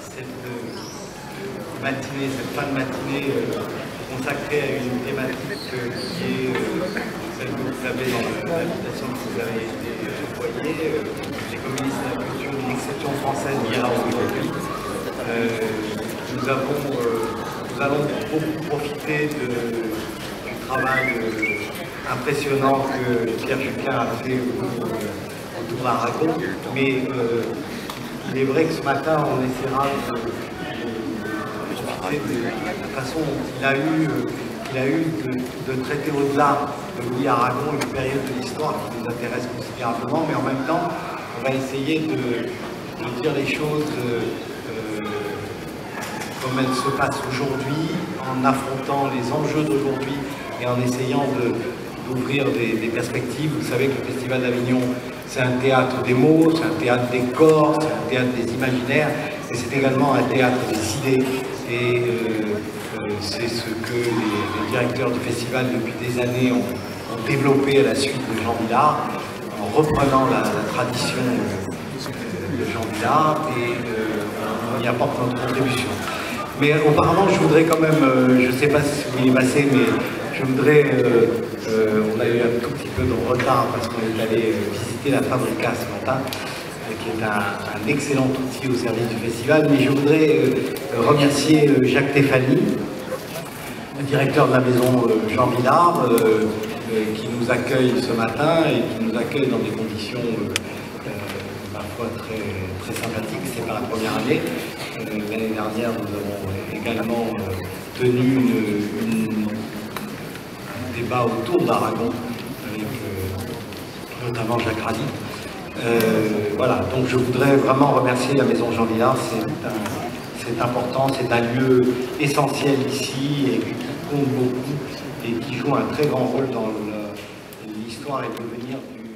cette euh, matinée, cette fin de matinée euh, consacrée à une thématique euh, qui est celle que vous savez dans l'invitation que vous avez été envoyée, les communistes de la culture d'une exception française aujourd'hui. nous, avons, allons beaucoup profiter du travail impressionnant que Pierre Juquin a fait autour d'Aragon, mais il est vrai que ce matin, on essaiera de, de, la façon dont a eu, il a eu de, traiter au-delà de Louis Aragon une période de l'histoire qui nous intéresse considérablement, mais en même temps, on va essayer de, dire les choses euh, comme elles se passent aujourd'hui, en affrontant les enjeux d'aujourd'hui et en essayant d'ouvrir des, perspectives. Vous savez que le Festival d'Avignon c'est un théâtre des mots, c'est un théâtre des corps, c'est un théâtre des imaginaires, et c'est également un théâtre des idées. Et euh, euh, c'est ce que les, directeurs du festival depuis des années ont, développé à la suite de Jean Villard, en reprenant la, tradition de Jean Villard, et euh, on y apporte notre contribution. Mais auparavant, je voudrais quand même, je ne sais pas si vous est passé, mais je voudrais, on a eu un tout petit peu de retard parce qu'on est allé visiter la Fabrica ce matin, qui est un, excellent outil au service du festival. Mais je voudrais euh, remercier euh, Jacques Tefani, le directeur de la maison euh, Jean Villard, qui nous accueille ce matin et qui nous accueille dans des conditions parfois très, très sympathiques. C'est pas la première année. L'année dernière, nous avons également tenu un autour d'Aragon notamment Jacques. Euh, voilà, donc je voudrais vraiment remercier la Maison Jean Villard, c'est important, c'est un lieu essentiel ici et qui compte beaucoup et qui joue un très grand rôle dans l'histoire et le devenir du